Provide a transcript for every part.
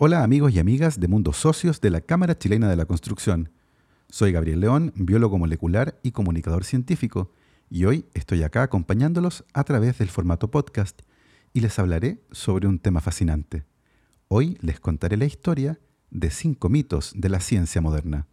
Hola amigos y amigas de Mundos Socios de la Cámara Chilena de la Construcción. Soy Gabriel León, biólogo molecular y comunicador científico, y hoy estoy acá acompañándolos a través del formato podcast y les hablaré sobre un tema fascinante. Hoy les contaré la historia de cinco mitos de la ciencia moderna.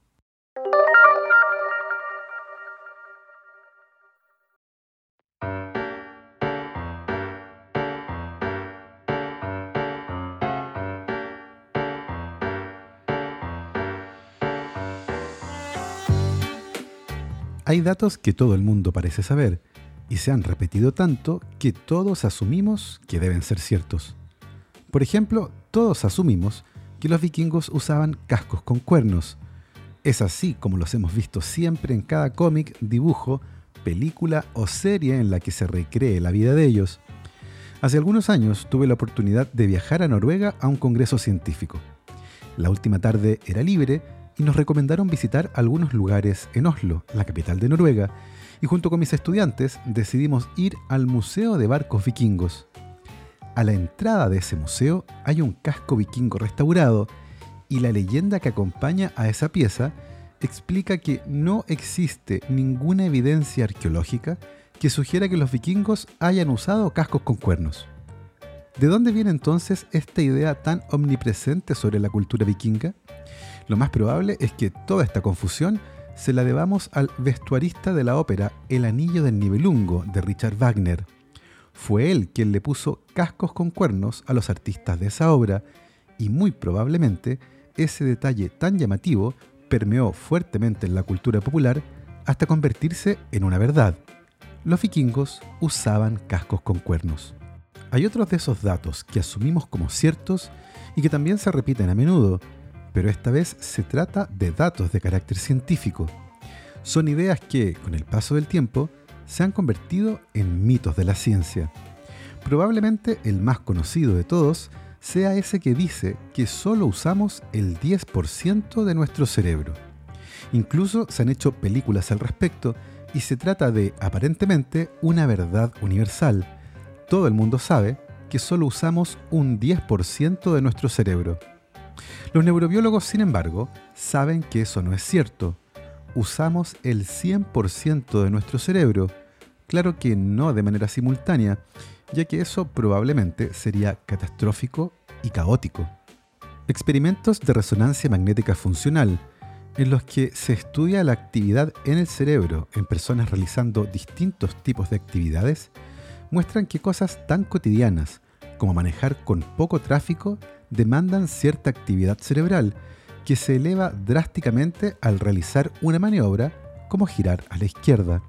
Hay datos que todo el mundo parece saber y se han repetido tanto que todos asumimos que deben ser ciertos. Por ejemplo, todos asumimos que los vikingos usaban cascos con cuernos. Es así como los hemos visto siempre en cada cómic, dibujo, película o serie en la que se recree la vida de ellos. Hace algunos años tuve la oportunidad de viajar a Noruega a un congreso científico. La última tarde era libre y nos recomendaron visitar algunos lugares en Oslo, la capital de Noruega, y junto con mis estudiantes decidimos ir al Museo de Barcos Vikingos. A la entrada de ese museo hay un casco vikingo restaurado y la leyenda que acompaña a esa pieza explica que no existe ninguna evidencia arqueológica que sugiera que los vikingos hayan usado cascos con cuernos. ¿De dónde viene entonces esta idea tan omnipresente sobre la cultura vikinga? Lo más probable es que toda esta confusión se la debamos al vestuarista de la ópera El Anillo del Nibelungo de Richard Wagner. Fue él quien le puso cascos con cuernos a los artistas de esa obra y muy probablemente ese detalle tan llamativo permeó fuertemente en la cultura popular hasta convertirse en una verdad. Los vikingos usaban cascos con cuernos. Hay otros de esos datos que asumimos como ciertos y que también se repiten a menudo, pero esta vez se trata de datos de carácter científico. Son ideas que, con el paso del tiempo, se han convertido en mitos de la ciencia. Probablemente el más conocido de todos sea ese que dice que solo usamos el 10% de nuestro cerebro. Incluso se han hecho películas al respecto y se trata de, aparentemente, una verdad universal. Todo el mundo sabe que solo usamos un 10% de nuestro cerebro. Los neurobiólogos, sin embargo, saben que eso no es cierto. Usamos el 100% de nuestro cerebro. Claro que no de manera simultánea, ya que eso probablemente sería catastrófico y caótico. Experimentos de resonancia magnética funcional, en los que se estudia la actividad en el cerebro en personas realizando distintos tipos de actividades, muestran que cosas tan cotidianas como manejar con poco tráfico demandan cierta actividad cerebral que se eleva drásticamente al realizar una maniobra como girar a la izquierda.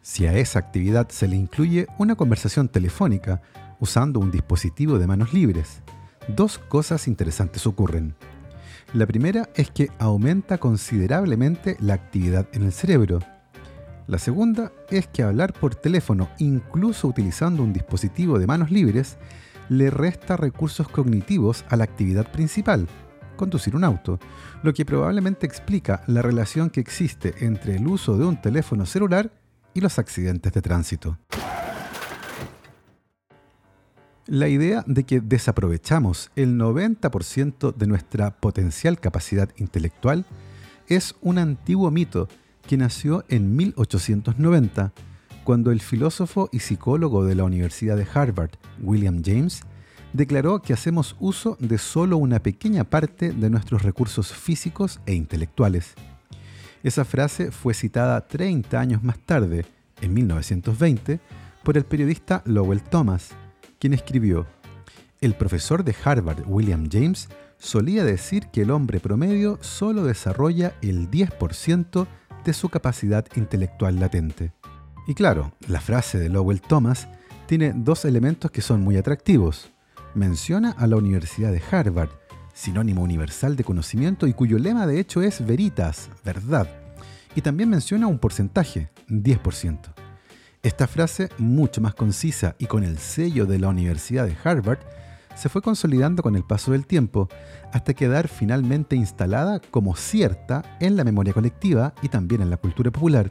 Si a esa actividad se le incluye una conversación telefónica usando un dispositivo de manos libres, dos cosas interesantes ocurren. La primera es que aumenta considerablemente la actividad en el cerebro. La segunda es que hablar por teléfono, incluso utilizando un dispositivo de manos libres, le resta recursos cognitivos a la actividad principal, conducir un auto, lo que probablemente explica la relación que existe entre el uso de un teléfono celular y los accidentes de tránsito. La idea de que desaprovechamos el 90% de nuestra potencial capacidad intelectual es un antiguo mito que nació en 1890 cuando el filósofo y psicólogo de la Universidad de Harvard, William James, declaró que hacemos uso de solo una pequeña parte de nuestros recursos físicos e intelectuales. Esa frase fue citada 30 años más tarde, en 1920, por el periodista Lowell Thomas, quien escribió, El profesor de Harvard, William James, solía decir que el hombre promedio solo desarrolla el 10% de su capacidad intelectual latente. Y claro, la frase de Lowell Thomas tiene dos elementos que son muy atractivos. Menciona a la Universidad de Harvard, sinónimo universal de conocimiento y cuyo lema de hecho es veritas, verdad. Y también menciona un porcentaje, 10%. Esta frase, mucho más concisa y con el sello de la Universidad de Harvard, se fue consolidando con el paso del tiempo hasta quedar finalmente instalada como cierta en la memoria colectiva y también en la cultura popular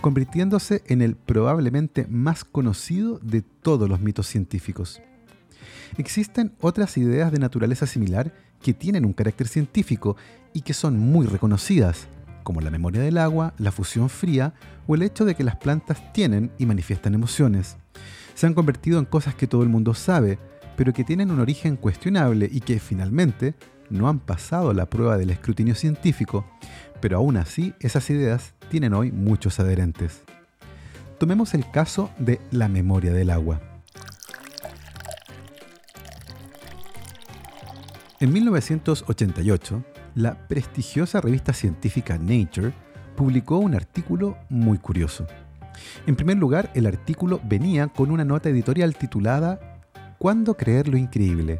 convirtiéndose en el probablemente más conocido de todos los mitos científicos. Existen otras ideas de naturaleza similar que tienen un carácter científico y que son muy reconocidas, como la memoria del agua, la fusión fría o el hecho de que las plantas tienen y manifiestan emociones. Se han convertido en cosas que todo el mundo sabe, pero que tienen un origen cuestionable y que finalmente no han pasado la prueba del escrutinio científico, pero aún así esas ideas tienen hoy muchos adherentes. Tomemos el caso de la memoria del agua. En 1988, la prestigiosa revista científica Nature publicó un artículo muy curioso. En primer lugar, el artículo venía con una nota editorial titulada ¿Cuándo creer lo increíble?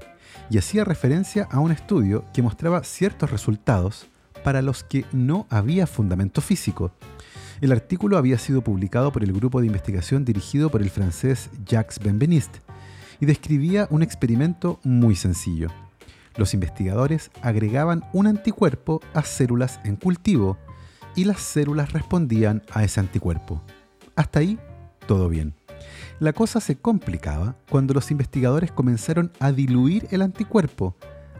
y hacía referencia a un estudio que mostraba ciertos resultados para los que no había fundamento físico. El artículo había sido publicado por el grupo de investigación dirigido por el francés Jacques Benveniste y describía un experimento muy sencillo. Los investigadores agregaban un anticuerpo a células en cultivo y las células respondían a ese anticuerpo. Hasta ahí, todo bien. La cosa se complicaba cuando los investigadores comenzaron a diluir el anticuerpo,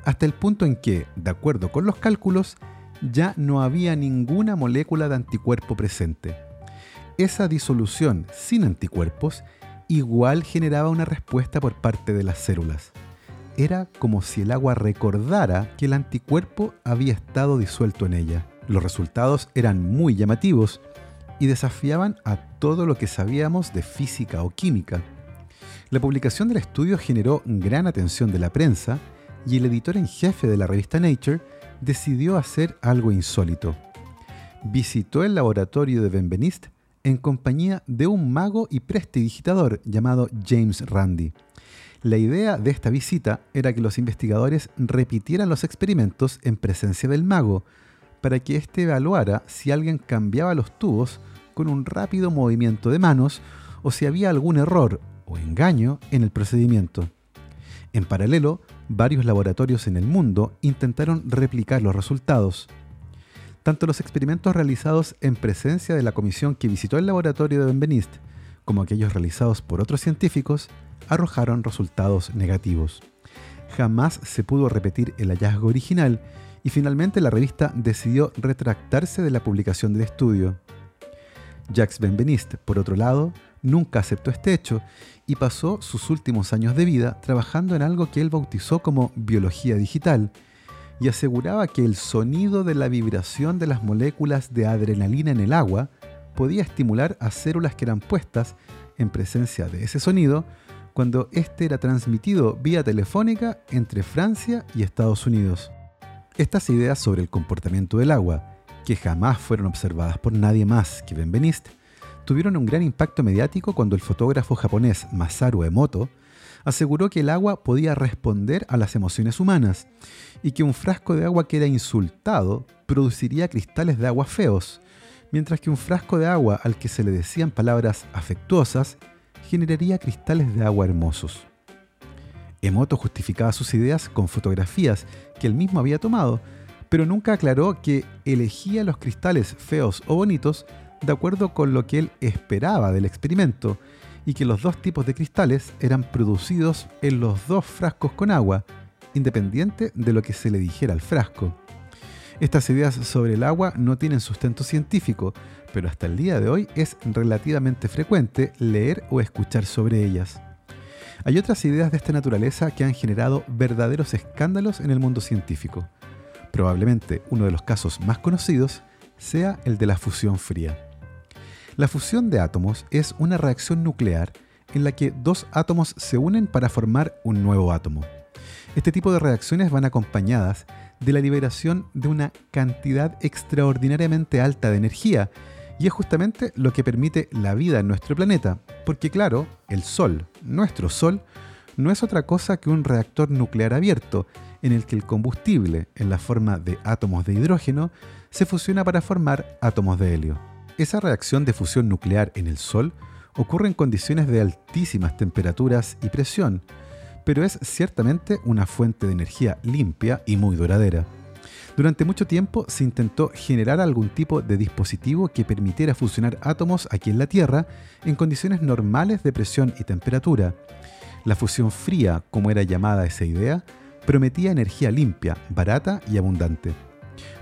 hasta el punto en que, de acuerdo con los cálculos, ya no había ninguna molécula de anticuerpo presente. Esa disolución sin anticuerpos igual generaba una respuesta por parte de las células era como si el agua recordara que el anticuerpo había estado disuelto en ella. Los resultados eran muy llamativos y desafiaban a todo lo que sabíamos de física o química. La publicación del estudio generó gran atención de la prensa y el editor en jefe de la revista Nature decidió hacer algo insólito. Visitó el laboratorio de Benveniste en compañía de un mago y prestidigitador llamado James Randi. La idea de esta visita era que los investigadores repitieran los experimentos en presencia del mago, para que éste evaluara si alguien cambiaba los tubos con un rápido movimiento de manos o si había algún error o engaño en el procedimiento. En paralelo, varios laboratorios en el mundo intentaron replicar los resultados. Tanto los experimentos realizados en presencia de la comisión que visitó el laboratorio de Benveniste como aquellos realizados por otros científicos arrojaron resultados negativos. Jamás se pudo repetir el hallazgo original y finalmente la revista decidió retractarse de la publicación del estudio. Jacques Benveniste, por otro lado, nunca aceptó este hecho y pasó sus últimos años de vida trabajando en algo que él bautizó como biología digital y aseguraba que el sonido de la vibración de las moléculas de adrenalina en el agua podía estimular a células que eran puestas en presencia de ese sonido cuando este era transmitido vía telefónica entre Francia y Estados Unidos. Estas ideas sobre el comportamiento del agua, que jamás fueron observadas por nadie más que Benveniste, tuvieron un gran impacto mediático cuando el fotógrafo japonés Masaru Emoto aseguró que el agua podía responder a las emociones humanas y que un frasco de agua que era insultado produciría cristales de agua feos, mientras que un frasco de agua al que se le decían palabras afectuosas generaría cristales de agua hermosos. Emoto justificaba sus ideas con fotografías que él mismo había tomado, pero nunca aclaró que elegía los cristales feos o bonitos de acuerdo con lo que él esperaba del experimento y que los dos tipos de cristales eran producidos en los dos frascos con agua, independiente de lo que se le dijera al frasco. Estas ideas sobre el agua no tienen sustento científico, pero hasta el día de hoy es relativamente frecuente leer o escuchar sobre ellas. Hay otras ideas de esta naturaleza que han generado verdaderos escándalos en el mundo científico. Probablemente uno de los casos más conocidos sea el de la fusión fría. La fusión de átomos es una reacción nuclear en la que dos átomos se unen para formar un nuevo átomo. Este tipo de reacciones van acompañadas de la liberación de una cantidad extraordinariamente alta de energía, y es justamente lo que permite la vida en nuestro planeta, porque claro, el Sol, nuestro Sol, no es otra cosa que un reactor nuclear abierto, en el que el combustible, en la forma de átomos de hidrógeno, se fusiona para formar átomos de helio. Esa reacción de fusión nuclear en el Sol ocurre en condiciones de altísimas temperaturas y presión, pero es ciertamente una fuente de energía limpia y muy duradera. Durante mucho tiempo se intentó generar algún tipo de dispositivo que permitiera fusionar átomos aquí en la Tierra en condiciones normales de presión y temperatura. La fusión fría, como era llamada esa idea, prometía energía limpia, barata y abundante.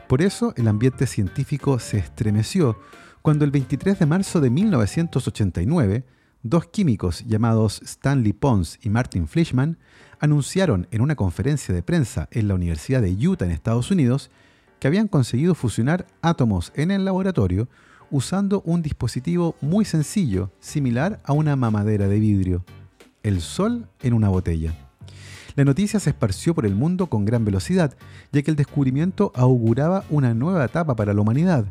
Por eso el ambiente científico se estremeció cuando el 23 de marzo de 1989, dos químicos llamados Stanley Pons y Martin Fleischmann anunciaron en una conferencia de prensa en la Universidad de Utah en Estados Unidos que habían conseguido fusionar átomos en el laboratorio usando un dispositivo muy sencillo, similar a una mamadera de vidrio. El sol en una botella. La noticia se esparció por el mundo con gran velocidad, ya que el descubrimiento auguraba una nueva etapa para la humanidad,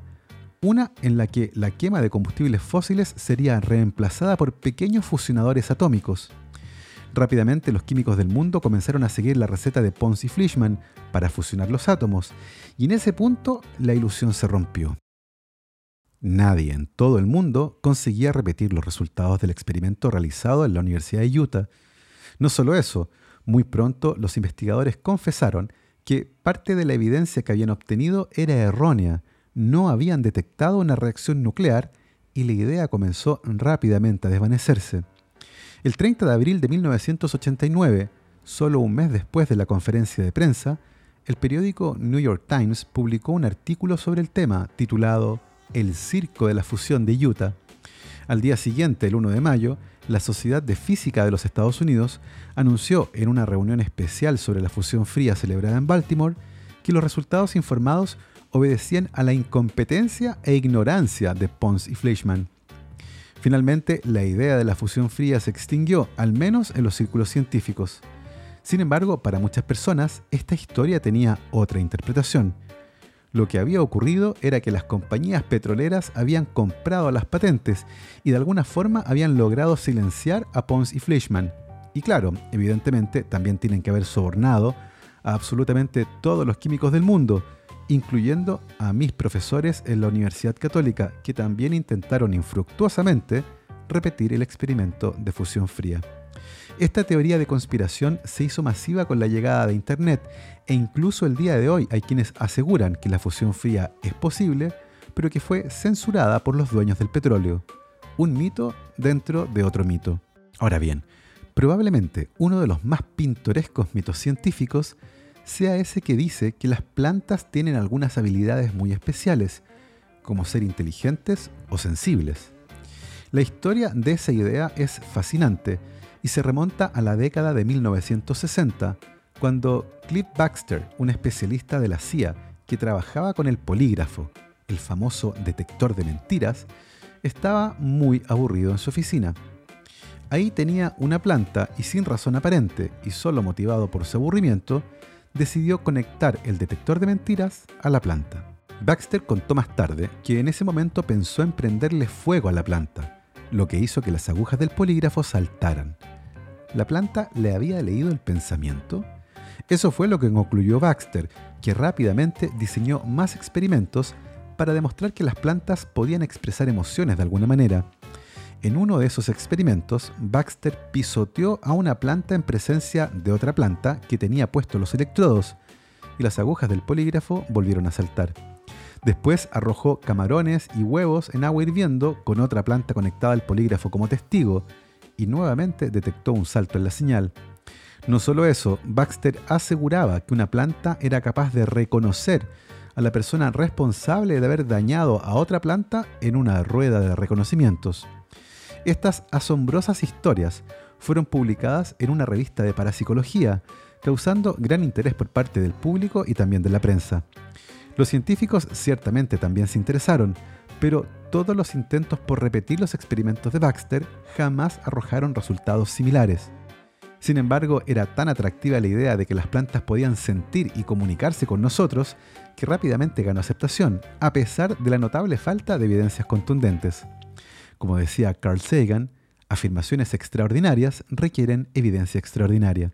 una en la que la quema de combustibles fósiles sería reemplazada por pequeños fusionadores atómicos. Rápidamente los químicos del mundo comenzaron a seguir la receta de Pons y Fleischmann para fusionar los átomos, y en ese punto la ilusión se rompió. Nadie en todo el mundo conseguía repetir los resultados del experimento realizado en la Universidad de Utah. No solo eso, muy pronto los investigadores confesaron que parte de la evidencia que habían obtenido era errónea, no habían detectado una reacción nuclear y la idea comenzó rápidamente a desvanecerse. El 30 de abril de 1989, solo un mes después de la conferencia de prensa, el periódico New York Times publicó un artículo sobre el tema titulado el Circo de la Fusión de Utah. Al día siguiente, el 1 de mayo, la Sociedad de Física de los Estados Unidos anunció en una reunión especial sobre la fusión fría celebrada en Baltimore que los resultados informados obedecían a la incompetencia e ignorancia de Pons y Fleischmann. Finalmente, la idea de la fusión fría se extinguió, al menos en los círculos científicos. Sin embargo, para muchas personas, esta historia tenía otra interpretación. Lo que había ocurrido era que las compañías petroleras habían comprado las patentes y de alguna forma habían logrado silenciar a Pons y Fleischmann. Y claro, evidentemente también tienen que haber sobornado a absolutamente todos los químicos del mundo, incluyendo a mis profesores en la Universidad Católica, que también intentaron infructuosamente repetir el experimento de fusión fría. Esta teoría de conspiración se hizo masiva con la llegada de Internet e incluso el día de hoy hay quienes aseguran que la fusión fría es posible, pero que fue censurada por los dueños del petróleo. Un mito dentro de otro mito. Ahora bien, probablemente uno de los más pintorescos mitos científicos sea ese que dice que las plantas tienen algunas habilidades muy especiales, como ser inteligentes o sensibles. La historia de esa idea es fascinante y se remonta a la década de 1960, cuando Cliff Baxter, un especialista de la CIA que trabajaba con el polígrafo, el famoso detector de mentiras, estaba muy aburrido en su oficina. Ahí tenía una planta y sin razón aparente y solo motivado por su aburrimiento, decidió conectar el detector de mentiras a la planta. Baxter contó más tarde que en ese momento pensó en prenderle fuego a la planta, lo que hizo que las agujas del polígrafo saltaran. ¿La planta le había leído el pensamiento? Eso fue lo que concluyó Baxter, que rápidamente diseñó más experimentos para demostrar que las plantas podían expresar emociones de alguna manera. En uno de esos experimentos, Baxter pisoteó a una planta en presencia de otra planta que tenía puestos los electrodos, y las agujas del polígrafo volvieron a saltar. Después arrojó camarones y huevos en agua hirviendo con otra planta conectada al polígrafo como testigo, y nuevamente detectó un salto en la señal. No solo eso, Baxter aseguraba que una planta era capaz de reconocer a la persona responsable de haber dañado a otra planta en una rueda de reconocimientos. Estas asombrosas historias fueron publicadas en una revista de parapsicología, causando gran interés por parte del público y también de la prensa. Los científicos ciertamente también se interesaron, pero todos los intentos por repetir los experimentos de Baxter jamás arrojaron resultados similares. Sin embargo, era tan atractiva la idea de que las plantas podían sentir y comunicarse con nosotros que rápidamente ganó aceptación, a pesar de la notable falta de evidencias contundentes. Como decía Carl Sagan, afirmaciones extraordinarias requieren evidencia extraordinaria.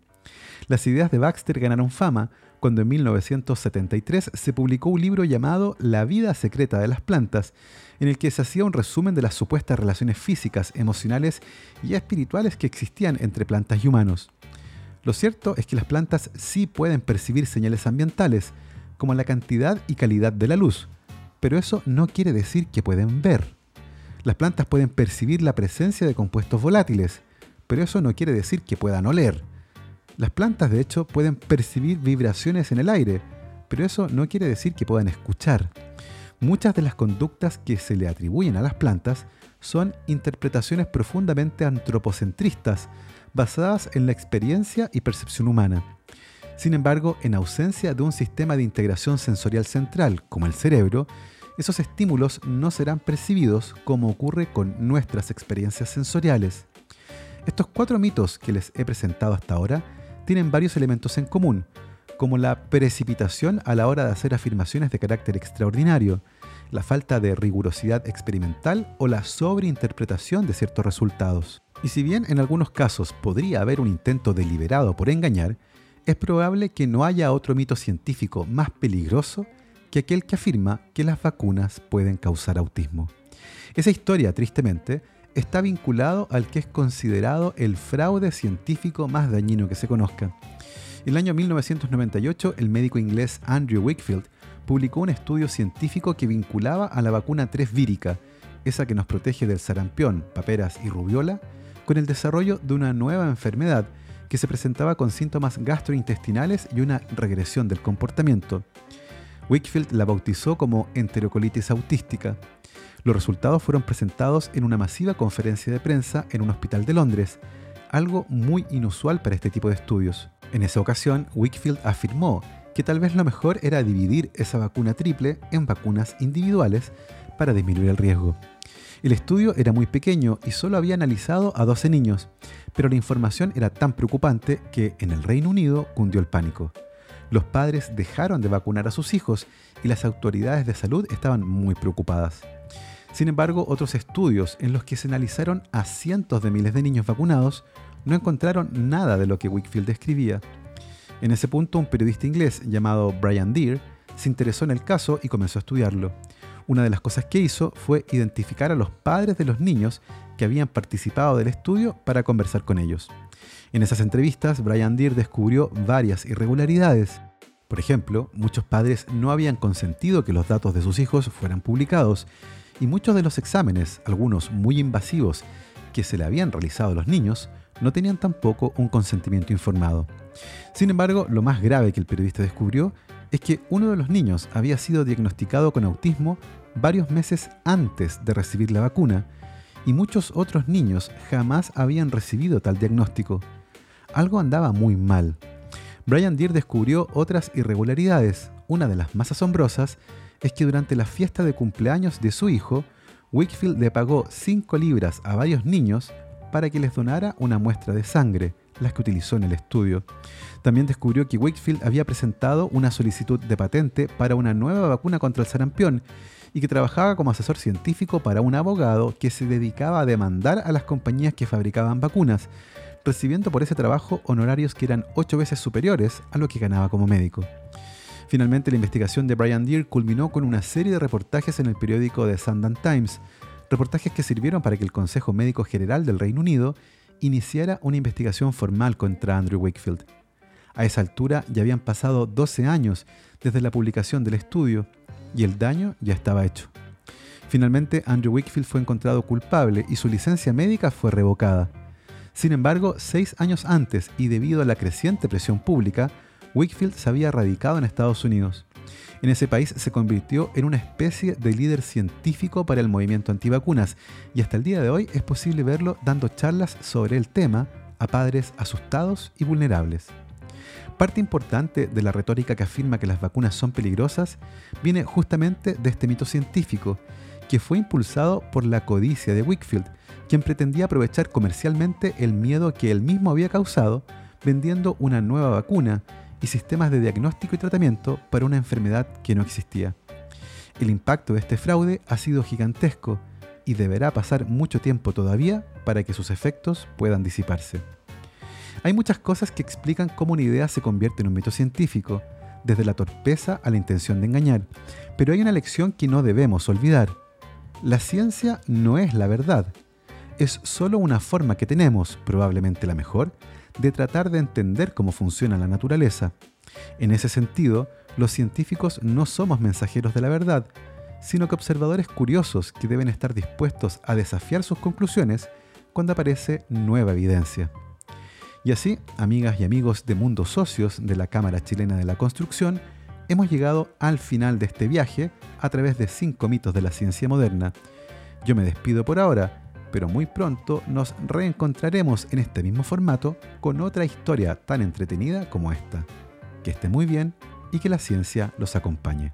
Las ideas de Baxter ganaron fama cuando en 1973 se publicó un libro llamado La vida secreta de las plantas, en el que se hacía un resumen de las supuestas relaciones físicas, emocionales y espirituales que existían entre plantas y humanos. Lo cierto es que las plantas sí pueden percibir señales ambientales, como la cantidad y calidad de la luz, pero eso no quiere decir que pueden ver. Las plantas pueden percibir la presencia de compuestos volátiles, pero eso no quiere decir que puedan oler. Las plantas, de hecho, pueden percibir vibraciones en el aire, pero eso no quiere decir que puedan escuchar. Muchas de las conductas que se le atribuyen a las plantas son interpretaciones profundamente antropocentristas, basadas en la experiencia y percepción humana. Sin embargo, en ausencia de un sistema de integración sensorial central, como el cerebro, esos estímulos no serán percibidos como ocurre con nuestras experiencias sensoriales. Estos cuatro mitos que les he presentado hasta ahora tienen varios elementos en común, como la precipitación a la hora de hacer afirmaciones de carácter extraordinario, la falta de rigurosidad experimental o la sobreinterpretación de ciertos resultados. Y si bien en algunos casos podría haber un intento deliberado por engañar, es probable que no haya otro mito científico más peligroso que aquel que afirma que las vacunas pueden causar autismo. Esa historia, tristemente, está vinculado al que es considerado el fraude científico más dañino que se conozca, en el año 1998, el médico inglés Andrew Wickfield publicó un estudio científico que vinculaba a la vacuna 3 vírica, esa que nos protege del sarampión, paperas y rubiola, con el desarrollo de una nueva enfermedad que se presentaba con síntomas gastrointestinales y una regresión del comportamiento. Wickfield la bautizó como enterocolitis autística. Los resultados fueron presentados en una masiva conferencia de prensa en un hospital de Londres, algo muy inusual para este tipo de estudios. En esa ocasión, Wickfield afirmó que tal vez lo mejor era dividir esa vacuna triple en vacunas individuales para disminuir el riesgo. El estudio era muy pequeño y solo había analizado a 12 niños, pero la información era tan preocupante que en el Reino Unido cundió el pánico. Los padres dejaron de vacunar a sus hijos y las autoridades de salud estaban muy preocupadas. Sin embargo, otros estudios en los que se analizaron a cientos de miles de niños vacunados no encontraron nada de lo que Wickfield describía. En ese punto, un periodista inglés llamado Brian Deere se interesó en el caso y comenzó a estudiarlo. Una de las cosas que hizo fue identificar a los padres de los niños que habían participado del estudio para conversar con ellos. En esas entrevistas, Brian Deere descubrió varias irregularidades. Por ejemplo, muchos padres no habían consentido que los datos de sus hijos fueran publicados y muchos de los exámenes, algunos muy invasivos, que se le habían realizado a los niños, no tenían tampoco un consentimiento informado. Sin embargo, lo más grave que el periodista descubrió es que uno de los niños había sido diagnosticado con autismo varios meses antes de recibir la vacuna y muchos otros niños jamás habían recibido tal diagnóstico. Algo andaba muy mal. Brian Deere descubrió otras irregularidades. Una de las más asombrosas es que durante la fiesta de cumpleaños de su hijo, Wickfield le pagó 5 libras a varios niños para que les donara una muestra de sangre, las que utilizó en el estudio. También descubrió que Wakefield había presentado una solicitud de patente para una nueva vacuna contra el sarampión y que trabajaba como asesor científico para un abogado que se dedicaba a demandar a las compañías que fabricaban vacunas, recibiendo por ese trabajo honorarios que eran ocho veces superiores a lo que ganaba como médico. Finalmente, la investigación de Brian Deere culminó con una serie de reportajes en el periódico The Sundance Times, reportajes que sirvieron para que el Consejo Médico General del Reino Unido iniciara una investigación formal contra Andrew Wakefield. A esa altura ya habían pasado 12 años desde la publicación del estudio y el daño ya estaba hecho. Finalmente, Andrew Wakefield fue encontrado culpable y su licencia médica fue revocada. Sin embargo, seis años antes y debido a la creciente presión pública, Wakefield se había radicado en Estados Unidos. En ese país se convirtió en una especie de líder científico para el movimiento antivacunas y hasta el día de hoy es posible verlo dando charlas sobre el tema a padres asustados y vulnerables. Parte importante de la retórica que afirma que las vacunas son peligrosas viene justamente de este mito científico, que fue impulsado por la codicia de Wickfield, quien pretendía aprovechar comercialmente el miedo que él mismo había causado vendiendo una nueva vacuna y sistemas de diagnóstico y tratamiento para una enfermedad que no existía. El impacto de este fraude ha sido gigantesco y deberá pasar mucho tiempo todavía para que sus efectos puedan disiparse. Hay muchas cosas que explican cómo una idea se convierte en un mito científico, desde la torpeza a la intención de engañar, pero hay una lección que no debemos olvidar. La ciencia no es la verdad, es solo una forma que tenemos, probablemente la mejor, de tratar de entender cómo funciona la naturaleza. En ese sentido, los científicos no somos mensajeros de la verdad, sino que observadores curiosos que deben estar dispuestos a desafiar sus conclusiones cuando aparece nueva evidencia. Y así, amigas y amigos de Mundos Socios de la Cámara Chilena de la Construcción, hemos llegado al final de este viaje a través de cinco mitos de la ciencia moderna. Yo me despido por ahora, pero muy pronto nos reencontraremos en este mismo formato con otra historia tan entretenida como esta. Que esté muy bien y que la ciencia los acompañe.